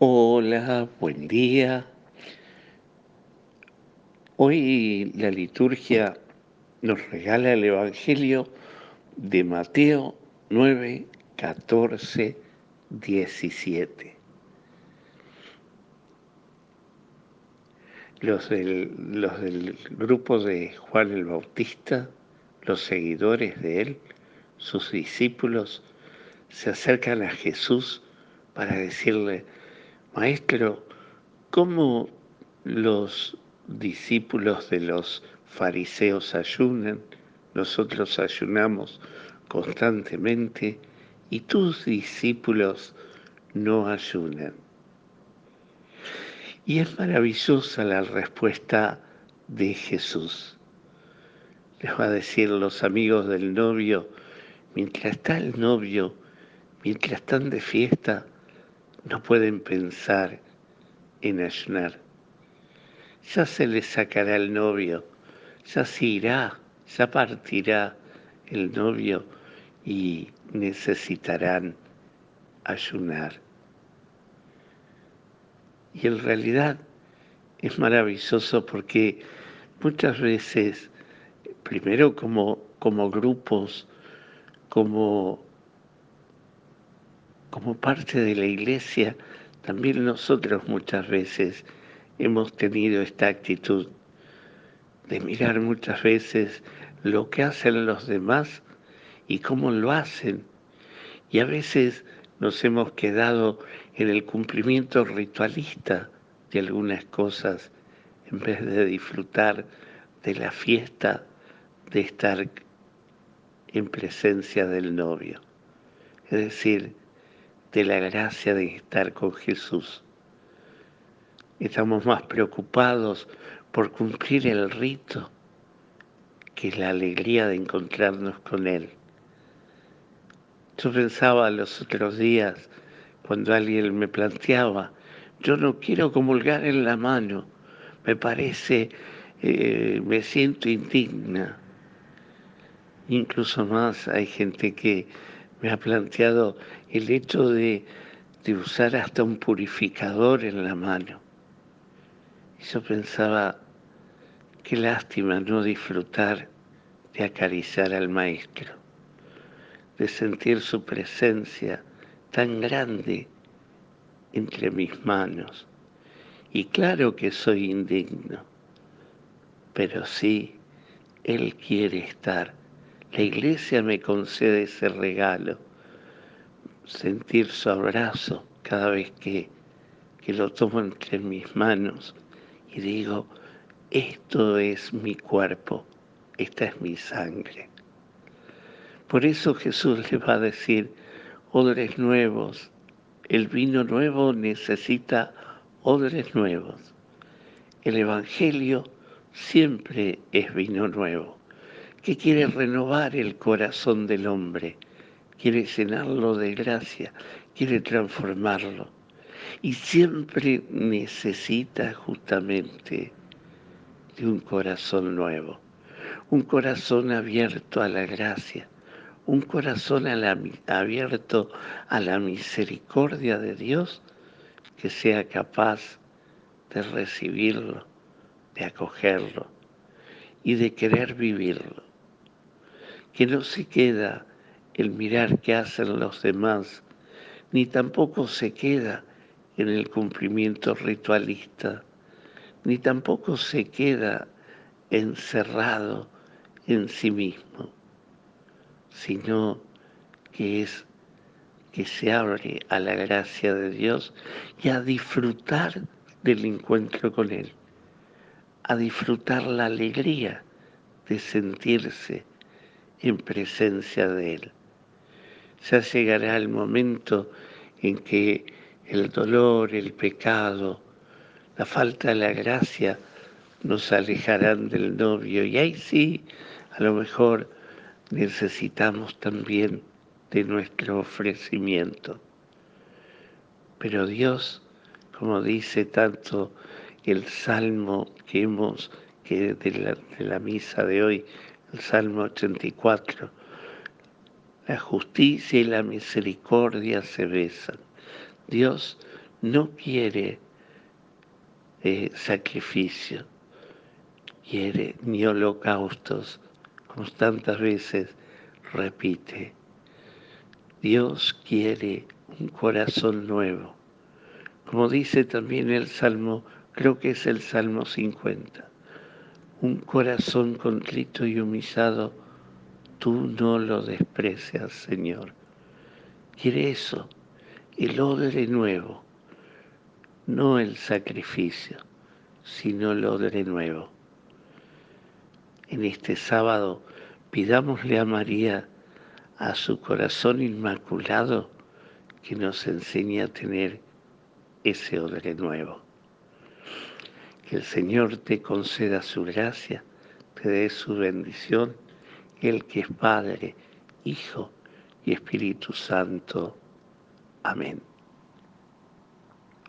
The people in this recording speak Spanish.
Hola, buen día. Hoy la liturgia nos regala el Evangelio de Mateo 9, 14, 17. Los del, los del grupo de Juan el Bautista, los seguidores de él, sus discípulos, se acercan a Jesús para decirle, Maestro, ¿cómo los discípulos de los fariseos ayunan? Nosotros ayunamos constantemente y tus discípulos no ayunan. Y es maravillosa la respuesta de Jesús. Les va a decir los amigos del novio, mientras está el novio, mientras están de fiesta, no pueden pensar en ayunar. Ya se les sacará el novio, ya se irá, ya partirá el novio y necesitarán ayunar. Y en realidad es maravilloso porque muchas veces, primero como, como grupos, como como parte de la iglesia, también nosotros muchas veces hemos tenido esta actitud de mirar muchas veces lo que hacen los demás y cómo lo hacen. Y a veces nos hemos quedado en el cumplimiento ritualista de algunas cosas en vez de disfrutar de la fiesta de estar en presencia del novio. Es decir, de la gracia de estar con Jesús. Estamos más preocupados por cumplir el rito que la alegría de encontrarnos con Él. Yo pensaba los otros días, cuando alguien me planteaba, yo no quiero comulgar en la mano, me parece, eh, me siento indigna. Incluso más hay gente que me ha planteado el hecho de, usar hasta un purificador en la mano. Y yo pensaba, qué lástima no disfrutar de acariciar al Maestro, de sentir su presencia tan grande entre mis manos. Y claro que soy indigno, pero sí, Él quiere estar la iglesia me concede ese regalo, sentir su abrazo cada vez que, que lo tomo entre mis manos y digo, esto es mi cuerpo, esta es mi sangre. Por eso Jesús le va a decir, odres nuevos, el vino nuevo necesita odres nuevos. El Evangelio siempre es vino nuevo que quiere renovar el corazón del hombre, quiere llenarlo de gracia, quiere transformarlo. Y siempre necesita justamente de un corazón nuevo, un corazón abierto a la gracia, un corazón abierto a la misericordia de Dios que sea capaz de recibirlo, de acogerlo y de querer vivirlo que no se queda el mirar qué hacen los demás, ni tampoco se queda en el cumplimiento ritualista, ni tampoco se queda encerrado en sí mismo, sino que es que se abre a la gracia de Dios y a disfrutar del encuentro con Él, a disfrutar la alegría de sentirse en presencia de Él. Ya llegará el momento en que el dolor, el pecado, la falta de la gracia nos alejarán del novio y ahí sí, a lo mejor necesitamos también de nuestro ofrecimiento. Pero Dios, como dice tanto el salmo que hemos, que de la, de la misa de hoy, el Salmo 84. La justicia y la misericordia se besan. Dios no quiere eh, sacrificio, quiere ni holocaustos, como tantas veces repite. Dios quiere un corazón nuevo. Como dice también el Salmo, creo que es el Salmo 50, un corazón contrito y humillado, tú no lo desprecias, Señor. Quiere eso, el odre nuevo, no el sacrificio, sino el odre nuevo. En este sábado pidámosle a María, a su corazón inmaculado, que nos enseñe a tener ese odre nuevo. Que el Señor te conceda su gracia, te dé su bendición, el que es Padre, Hijo y Espíritu Santo. Amén.